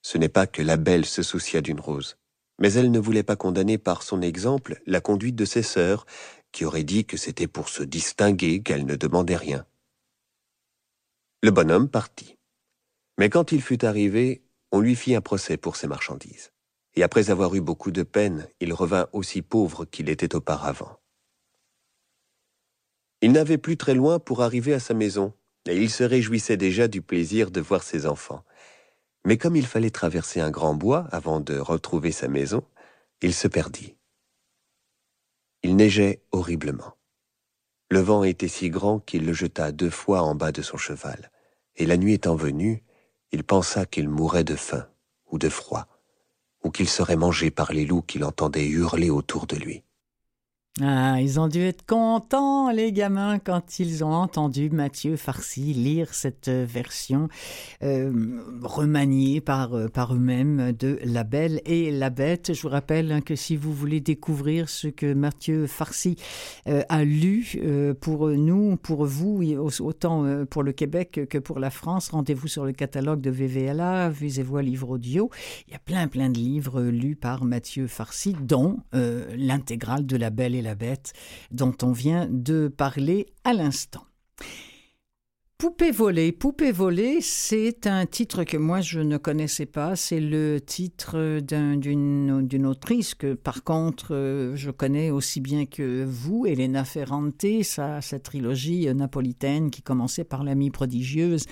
Ce n'est pas que la belle se soucia d'une rose, mais elle ne voulait pas condamner par son exemple la conduite de ses sœurs, qui auraient dit que c'était pour se distinguer qu'elle ne demandait rien. Le bonhomme partit. Mais quand il fut arrivé, on lui fit un procès pour ses marchandises. Et après avoir eu beaucoup de peine, il revint aussi pauvre qu'il était auparavant. Il n'avait plus très loin pour arriver à sa maison, et il se réjouissait déjà du plaisir de voir ses enfants. Mais comme il fallait traverser un grand bois avant de retrouver sa maison, il se perdit. Il neigeait horriblement. Le vent était si grand qu'il le jeta deux fois en bas de son cheval, et la nuit étant venue, il pensa qu'il mourrait de faim ou de froid, ou qu'il serait mangé par les loups qu'il entendait hurler autour de lui. Ah, ils ont dû être contents, les gamins, quand ils ont entendu Mathieu Farcy lire cette version euh, remaniée par, euh, par eux-mêmes de La Belle et la Bête. Je vous rappelle que si vous voulez découvrir ce que Mathieu Farcy euh, a lu pour nous, pour vous, autant pour le Québec que pour la France, rendez-vous sur le catalogue de VVLA, Visez-vous livre audio. Il y a plein, plein de livres lus par Mathieu Farcy, dont l'intégrale de La Belle et la dont on vient de parler à l'instant. Poupée volée. Poupée volée, c'est un titre que moi je ne connaissais pas. C'est le titre d'une autrice que par contre euh, je connais aussi bien que vous, Elena Ferrante, sa, sa trilogie napolitaine qui commençait par L'amie prodigieuse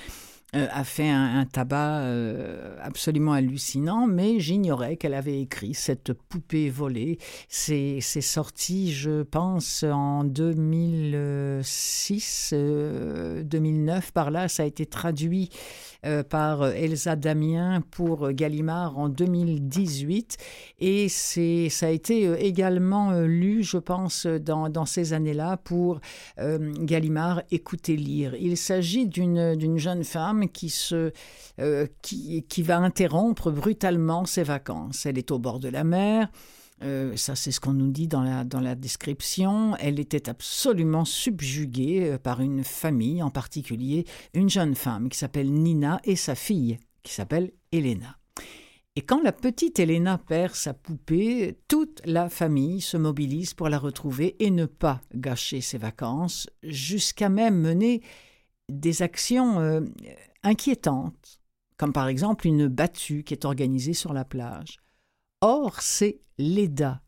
a fait un, tabac euh, absolument hallucinant, mais j'ignorais qu'elle avait écrit cette poupée volée. C'est sorti, je pense, en 2006, 2009, euh, par là. Ça a été traduit par Elsa Damien pour Gallimard en 2018. Et ça a été également lu, je pense, dans, dans ces années-là pour Gallimard Écouter lire. Il s'agit d'une jeune femme qui, se, euh, qui, qui va interrompre brutalement ses vacances. Elle est au bord de la mer. Euh, ça, c'est ce qu'on nous dit dans la, dans la description. Elle était absolument subjuguée euh, par une famille, en particulier une jeune femme qui s'appelle Nina et sa fille qui s'appelle Elena. Et quand la petite Elena perd sa poupée, toute la famille se mobilise pour la retrouver et ne pas gâcher ses vacances, jusqu'à même mener des actions inquiétantes, comme par exemple une battue qui est organisée sur la plage. Or, c'est Leda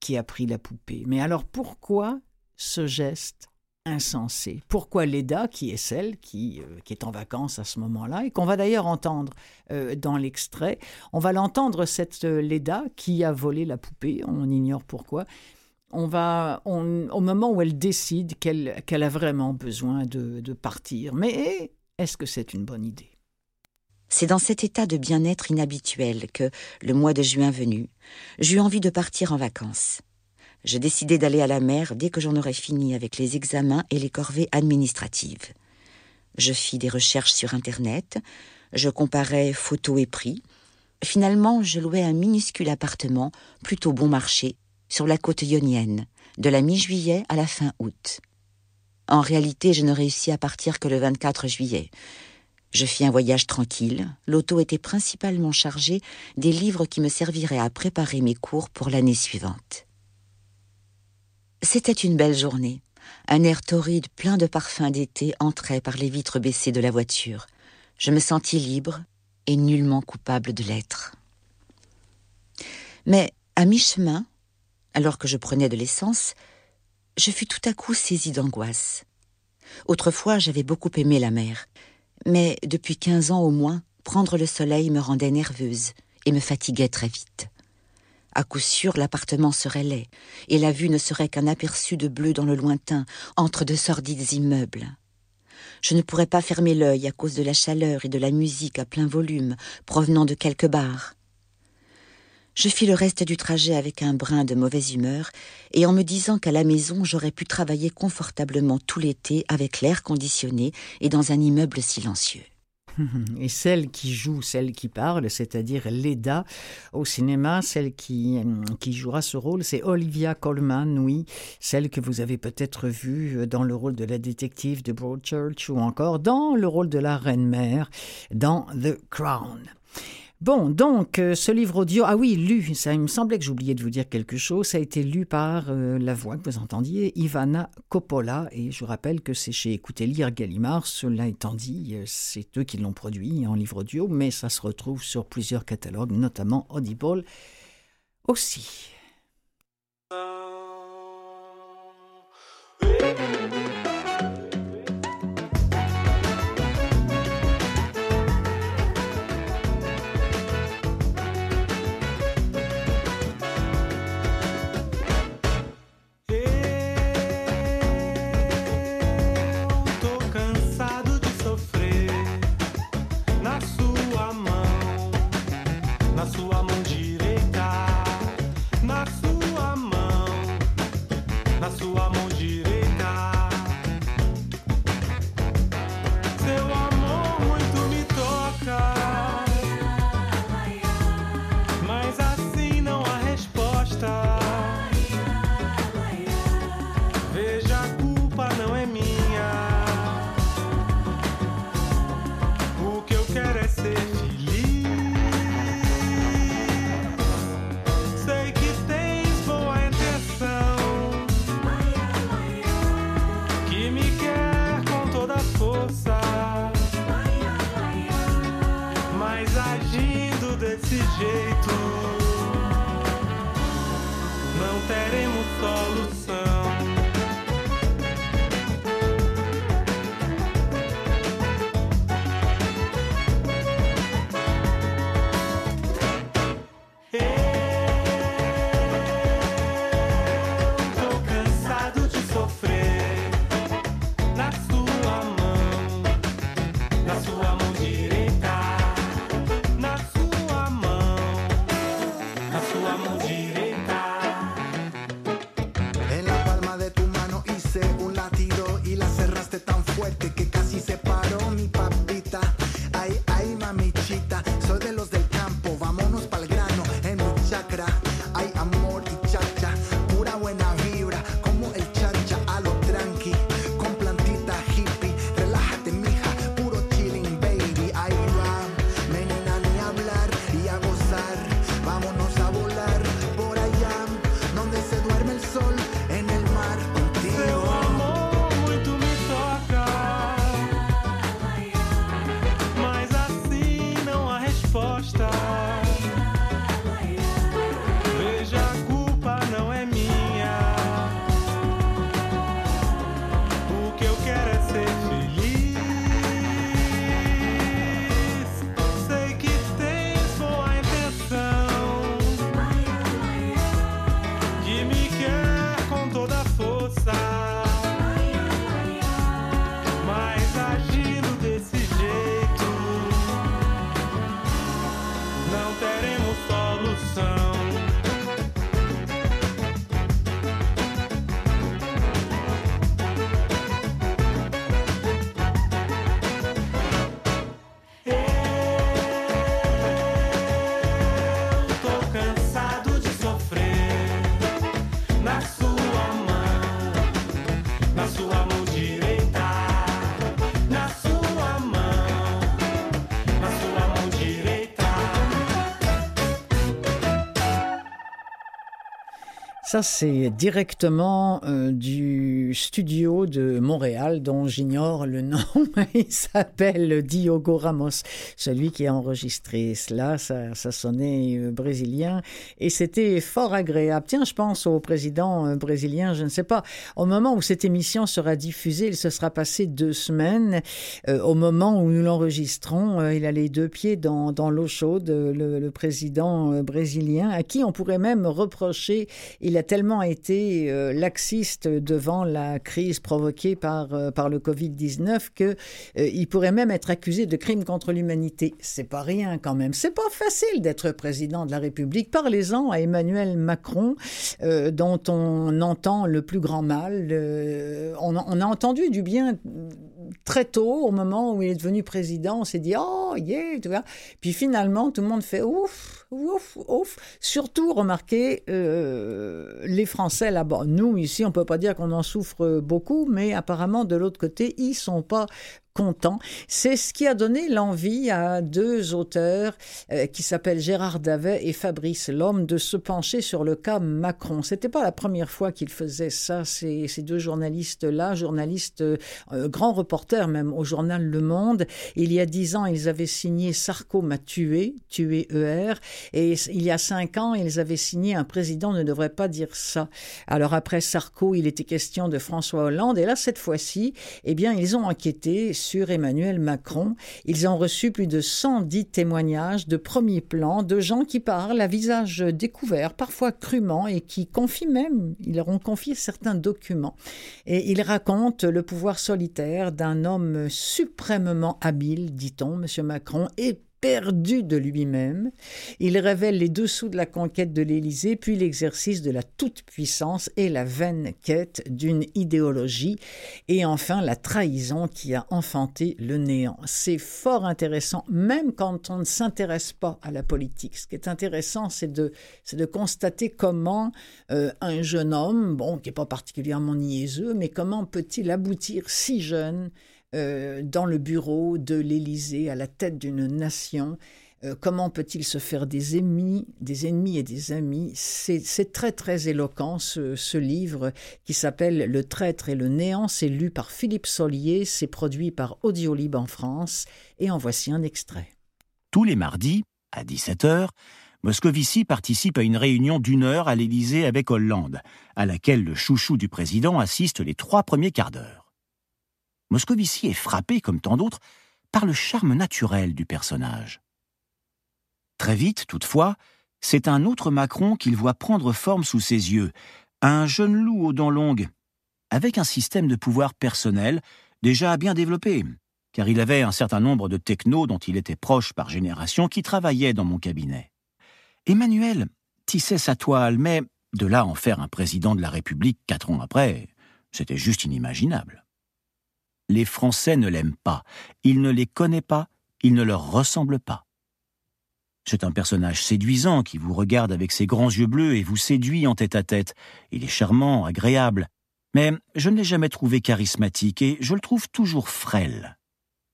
qui a pris la poupée. Mais alors pourquoi ce geste insensé? Pourquoi Leda, qui est celle qui, euh, qui est en vacances à ce moment-là, et qu'on va d'ailleurs entendre euh, dans l'extrait, on va l'entendre, cette euh, Leda qui a volé la poupée, on ignore pourquoi, on va, au moment où elle décide qu'elle a vraiment besoin de, de partir. Mais est-ce que c'est une bonne idée? C'est dans cet état de bien-être inhabituel que, le mois de juin venu, j'eus envie de partir en vacances. Je décidai d'aller à la mer dès que j'en aurais fini avec les examens et les corvées administratives. Je fis des recherches sur Internet, je comparais photos et prix. Finalement, je louai un minuscule appartement, plutôt bon marché, sur la côte ionienne, de la mi-juillet à la fin août. En réalité, je ne réussis à partir que le 24 juillet. Je fis un voyage tranquille. L'auto était principalement chargée des livres qui me serviraient à préparer mes cours pour l'année suivante. C'était une belle journée. Un air torride plein de parfums d'été entrait par les vitres baissées de la voiture. Je me sentis libre et nullement coupable de l'être. Mais à mi-chemin, alors que je prenais de l'essence, je fus tout à coup saisie d'angoisse. Autrefois, j'avais beaucoup aimé la mer, mais depuis quinze ans au moins, prendre le soleil me rendait nerveuse et me fatiguait très vite. À coup sûr, l'appartement serait laid, et la vue ne serait qu'un aperçu de bleu dans le lointain, entre de sordides immeubles. Je ne pourrais pas fermer l'œil à cause de la chaleur et de la musique à plein volume provenant de quelques bars. Je fis le reste du trajet avec un brin de mauvaise humeur et en me disant qu'à la maison j'aurais pu travailler confortablement tout l'été avec l'air conditionné et dans un immeuble silencieux. Et celle qui joue, celle qui parle, c'est-à-dire Leda au cinéma, celle qui, qui jouera ce rôle, c'est Olivia Colman, oui, celle que vous avez peut-être vue dans le rôle de la détective de Broadchurch ou encore dans le rôle de la reine-mère dans The Crown. Bon, donc, euh, ce livre audio, ah oui, lu, ça il me semblait que j'oubliais de vous dire quelque chose, ça a été lu par euh, la voix que vous entendiez, Ivana Coppola, et je vous rappelle que c'est chez Écoutez Lire Gallimard, cela étant dit, euh, c'est eux qui l'ont produit en livre audio, mais ça se retrouve sur plusieurs catalogues, notamment Audible aussi. agindo desse jeito, não teremos solução. teremos solução. Ça, c'est directement euh, du studio de Montréal, dont j'ignore le nom. Il s'appelle Diogo Ramos, celui qui a enregistré cela. Ça, ça sonnait euh, brésilien et c'était fort agréable. Tiens, je pense au président euh, brésilien, je ne sais pas. Au moment où cette émission sera diffusée, il se sera passé deux semaines. au moment où nous l'enregistrons, il a les deux pieds dans, dans l'eau chaude, le, président brésilien, à qui on pourrait même reprocher, il a tellement été euh, laxiste devant la crise provoquée par, euh, par le Covid-19 qu'il euh, pourrait même être accusé de crime contre l'humanité. C'est pas rien quand même. C'est pas facile d'être président de la République. Parlez-en à Emmanuel Macron, dont on entend le plus grand mal. On, on, a entendu du bien très tôt, au moment où il est devenu président, on s'est dit oh yeah, tu vois. Puis finalement, tout le monde fait ouf, ouf, ouf. Surtout, remarquez, euh, les Français là-bas. Nous ici, on peut pas dire qu'on en souffre beaucoup, mais apparemment de l'autre côté, ils sont pas C'est ce qui a donné l'envie à deux auteurs euh, qui s'appellent Gérard Davet et Fabrice Lhomme de se pencher sur le cas Macron. C'était pas la première fois qu'ils faisaient ça, ces, ces deux journalistes-là, journalistes, euh, grands reporters même au journal Le Monde. Il y a dix ans, ils avaient signé Sarko m'a tué, tué ER, et il y a cinq ans, ils avaient signé Un président ne devrait pas dire ça. Alors après Sarko, il était question de François Hollande, et là, cette fois-ci, eh bien, ils ont enquêté Emmanuel Macron. Ils ont reçu plus de 110 témoignages de premier plan de gens qui parlent à visage découvert, parfois crûment, et qui confient même, ils leur ont confié certains documents. Et ils racontent le pouvoir solitaire d'un homme suprêmement habile, dit-on, M. Macron, et perdu de lui-même. Il révèle les dessous de la conquête de l'Élysée, puis l'exercice de la toute-puissance et la vaine quête d'une idéologie, et enfin la trahison qui a enfanté le néant. C'est fort intéressant, même quand on ne s'intéresse pas à la politique. Ce qui est intéressant, c'est de, de constater comment euh, un jeune homme, bon, qui n'est pas particulièrement niaiseux, mais comment peut-il aboutir si jeune euh, dans le bureau de l'Élysée, à la tête d'une nation. Euh, comment peut-il se faire des ennemis, des ennemis et des amis? C'est très très éloquent ce, livre qui s'appelle Le traître et le néant. C'est lu par Philippe Solier, c'est produit par Audiolib en France et en voici un extrait. Tous les mardis, à 17h, Moscovici participe à une réunion d'une heure à l'Élysée avec Hollande, à laquelle le chouchou du président assiste les trois premiers quarts d'heure. Moscovici est frappé, comme tant d'autres, par le charme naturel du personnage. Très vite, toutefois, c'est un autre Macron qu'il voit prendre forme sous ses yeux, un jeune loup aux dents longues, avec un système de pouvoir personnel déjà bien développé, car il avait un certain nombre de technos dont il était proche par génération qui travaillaient dans mon cabinet. Emmanuel tissait sa toile, mais de là en faire un président de la République quatre ans après, c'était juste inimaginable. Les Français ne l'aiment pas, il ne les connaît pas, il ne leur ressemble pas. C'est un personnage séduisant qui vous regarde avec ses grands yeux bleus et vous séduit en tête à tête. Il est charmant, agréable. Mais je ne l'ai jamais trouvé charismatique et je le trouve toujours frêle.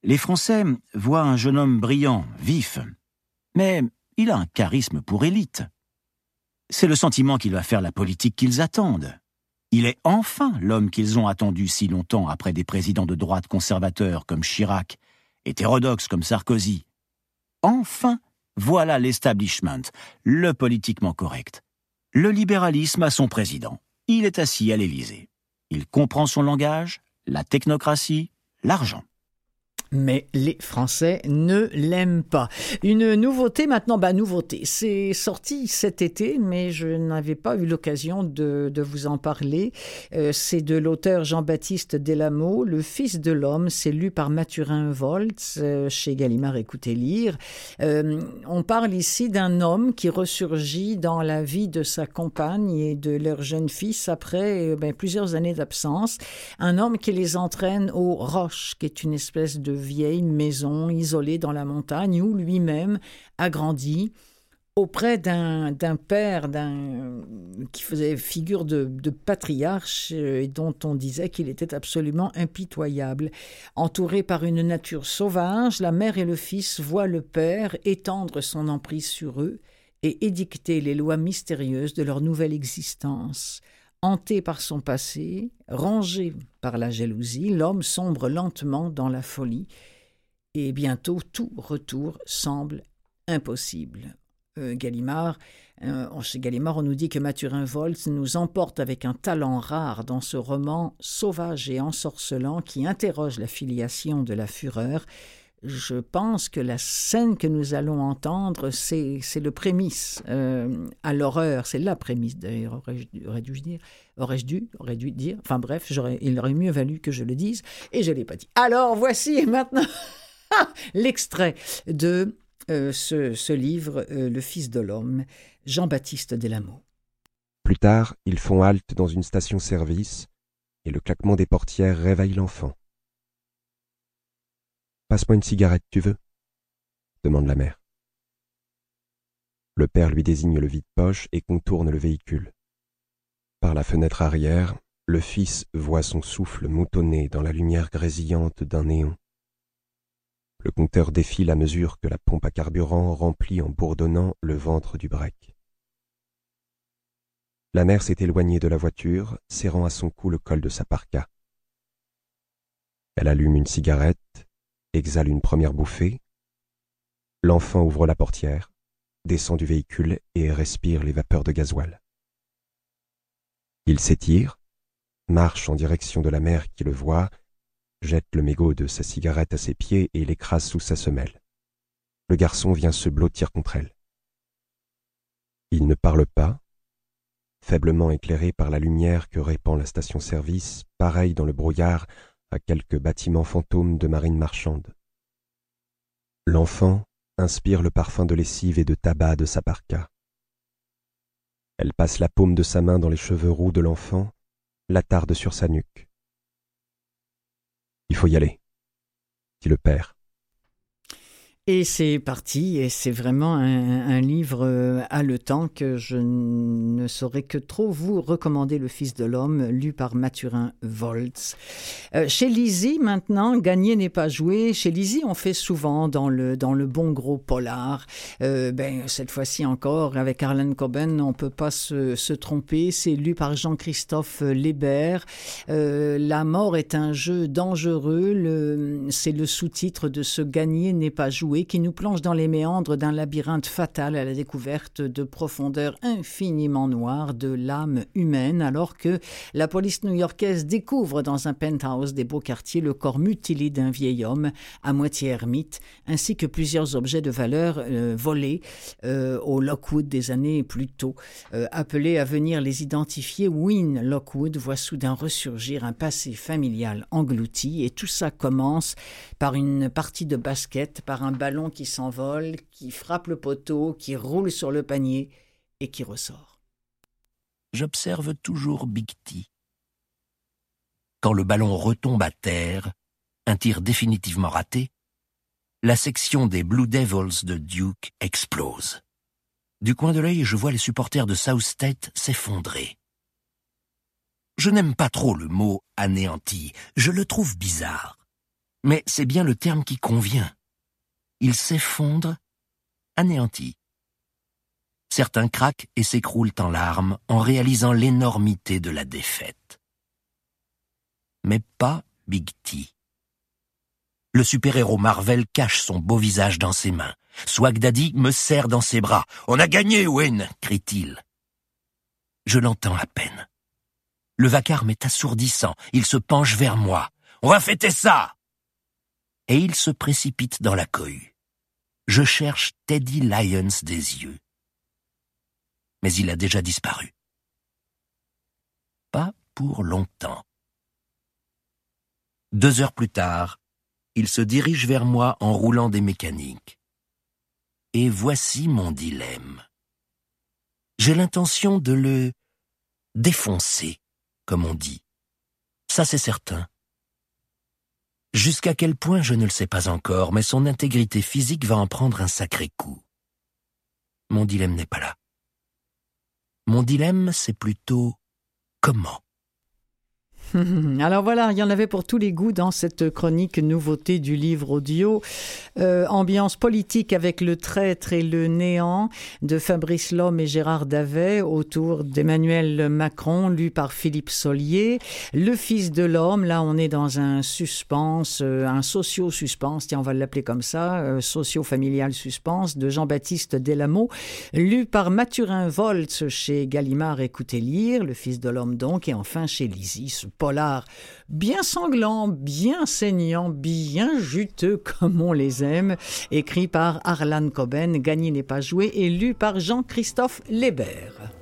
Les Français voient un jeune homme brillant, vif. Mais il a un charisme pour élite. C'est le sentiment qu'il va faire la politique qu'ils attendent. Il est enfin l'homme qu'ils ont attendu si longtemps après des présidents de droite conservateurs comme Chirac, hétérodoxes comme Sarkozy. Enfin, voilà l'establishment, le politiquement correct. Le libéralisme a son président. Il est assis à l'Élysée. Il comprend son langage, la technocratie, l'argent mais les Français ne l'aiment pas. Une nouveauté maintenant, bah nouveauté, c'est sorti cet été, mais je n'avais pas eu l'occasion de, vous en parler. Euh, c'est de l'auteur Jean-Baptiste Delamo, Le Fils de l'homme, c'est lu par Mathurin Voltz euh, chez Gallimard Écoutez Lire. Euh, on parle ici d'un homme qui ressurgit dans la vie de sa compagne et de leur jeune fils après ben, plusieurs années d'absence. Un homme qui les entraîne aux Roches, qui est une espèce de vieille maison isolée dans la montagne où lui-même a grandi auprès d'un père qui faisait figure de, de patriarche euh, et dont on disait qu'il était absolument impitoyable. Entouré par une nature sauvage, la mère et le fils voient le père étendre son emprise sur eux et édicter les lois mystérieuses de leur nouvelle existence. Hanté par son passé, rangé par la jalousie, l'homme sombre lentement dans la folie, et bientôt tout retour semble impossible. Euh, Gallimard, euh, chez Gallimard, on nous dit que Mathurin Volz nous emporte avec un talent rare dans ce roman sauvage et ensorcelant qui interroge la filiation de la fureur je pense que la scène que nous allons entendre, c'est le prémisse euh, à l'horreur. C'est la prémisse, d'ailleurs, aurais-je dû dire. Aurais-je dû, dire. Enfin bref, il aurait mieux valu que je le dise, et je ne l'ai pas dit. Alors voici maintenant l'extrait de euh, ce, livre, euh, Le Fils de l'homme, Jean-Baptiste Delamo. Plus tard, ils font halte dans une station-service, et le claquement des portières réveille l'enfant. Passe-moi une cigarette, tu veux? demande la mère. Le père lui désigne le vide-poche et contourne le véhicule. Par la fenêtre arrière, le fils voit son souffle moutonner dans la lumière grésillante d'un néon. Le compteur défile à mesure que la pompe à carburant remplit en bourdonnant le ventre du break. La mère s'est éloignée de la voiture, serrant à son cou le col de sa parka. Elle allume une cigarette, exhale une première bouffée. L'enfant ouvre la portière, descend du véhicule et respire les vapeurs de gasoil. Il s'étire, marche en direction de la mère qui le voit, jette le mégot de sa cigarette à ses pieds et l'écrase sous sa semelle. Le garçon vient se blottir contre elle. Il ne parle pas, faiblement éclairé par la lumière que répand la station-service, pareil dans le brouillard à quelques bâtiments fantômes de marine marchande. L'enfant inspire le parfum de lessive et de tabac de sa parka. Elle passe la paume de sa main dans les cheveux roux de l'enfant, l'attarde sur sa nuque. Il faut y aller, dit le père. Et c'est parti, et c'est vraiment un, livre euh, haletant que je ne saurais que trop vous recommander, Le Fils de l'Homme, lu par Mathurin Volz. Euh, chez Lizzie, maintenant, gagner n'est pas joué. Chez Lizzie, on fait souvent dans le, dans le bon gros polar. Euh, ben, cette fois-ci encore, avec Arlen Coben, on peut pas se, se tromper. C'est lu par Jean-Christophe Lébert. La mort est un jeu dangereux. C'est le sous-titre de ce Gagner n'est pas joué qui nous plonge dans les méandres d'un labyrinthe fatal à la découverte de profondeurs infiniment noires de l'âme humaine, alors que la police new-yorkaise découvre dans un penthouse des beaux quartiers le corps mutilé d'un vieil homme à moitié ermite, ainsi que plusieurs objets de valeur euh, volés euh, au Lockwood des années plus tôt. Euh, appelé à venir les identifier, Wynne Lockwood voit soudain ressurgir un passé familial englouti, et tout ça commence par une partie de basket, par un ballon qui s'envole, qui frappe le poteau, qui roule sur le panier et qui ressort. J'observe toujours Big T. Quand le ballon retombe à terre, un tir définitivement raté, la section des Blue Devils de Duke explose. Du coin de l'œil, je vois les supporters de South s'effondrer. Je n'aime pas trop le mot anéanti, je le trouve bizarre. Mais c'est bien le terme qui convient il s'effondre, anéanti. Certains craquent et s'écroulent en larmes en réalisant l'énormité de la défaite. Mais pas Big T. Le super-héros Marvel cache son beau visage dans ses mains. Swag Daddy me serre dans ses bras. On a gagné, Wayne, crie-t-il. Je l'entends à peine. Le vacarme est assourdissant. Il se penche vers moi. On va fêter ça! Et il se précipite dans la cohue je cherche Teddy Lyons des yeux. Mais il a déjà disparu. Pas pour longtemps. Deux heures plus tard, il se dirige vers moi en roulant des mécaniques. Et voici mon dilemme. J'ai l'intention de le défoncer, comme on dit. Ça c'est certain. Jusqu'à quel point je ne le sais pas encore, mais son intégrité physique va en prendre un sacré coup. Mon dilemme n'est pas là. Mon dilemme, c'est plutôt comment Alors voilà, il y en avait pour tous les goûts dans cette chronique nouveauté du livre audio. Euh, ambiance politique avec le traître et le néant de Fabrice Lhomme et Gérard Davet autour d'Emmanuel Macron, lu par Philippe Solier. Le fils de l'homme, là on est dans un suspense, euh, un socio-suspense, tiens on va l'appeler comme ça, euh, socio-familial suspense de Jean-Baptiste Delamo, lu par Mathurin Voltz chez Gallimard Écoutez lire, le fils de l'homme donc, et enfin chez Lizzie, bien sanglant, bien saignant, bien juteux comme on les aime, écrit par Arlan Coben, gagné n'est pas joué et lu par Jean-Christophe Lébert.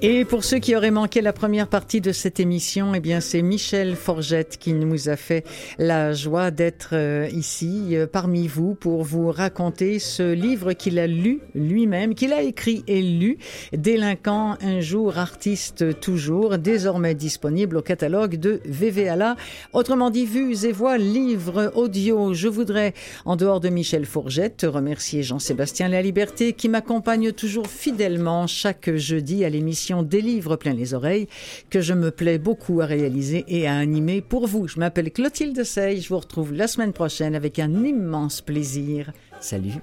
Et pour ceux qui auraient manqué la première partie de cette émission, eh bien, c'est Michel Forgette qui nous a fait la joie d'être euh, ici euh, parmi vous pour vous raconter ce livre qu'il a lu lui-même, qu'il a écrit et lu, Délinquant un jour, artiste toujours, désormais disponible au catalogue de VVALA. Autrement dit, vues et voix, livre audio. Je voudrais, en dehors de Michel Forgette, remercier Jean-Sébastien La Liberté qui m'accompagne toujours fidèlement chaque jeudi à l'émission des livres plein les oreilles que je me plais beaucoup à réaliser et à animer pour vous. Je m'appelle Clotilde Sey, je vous retrouve la semaine prochaine avec un immense plaisir. Salut.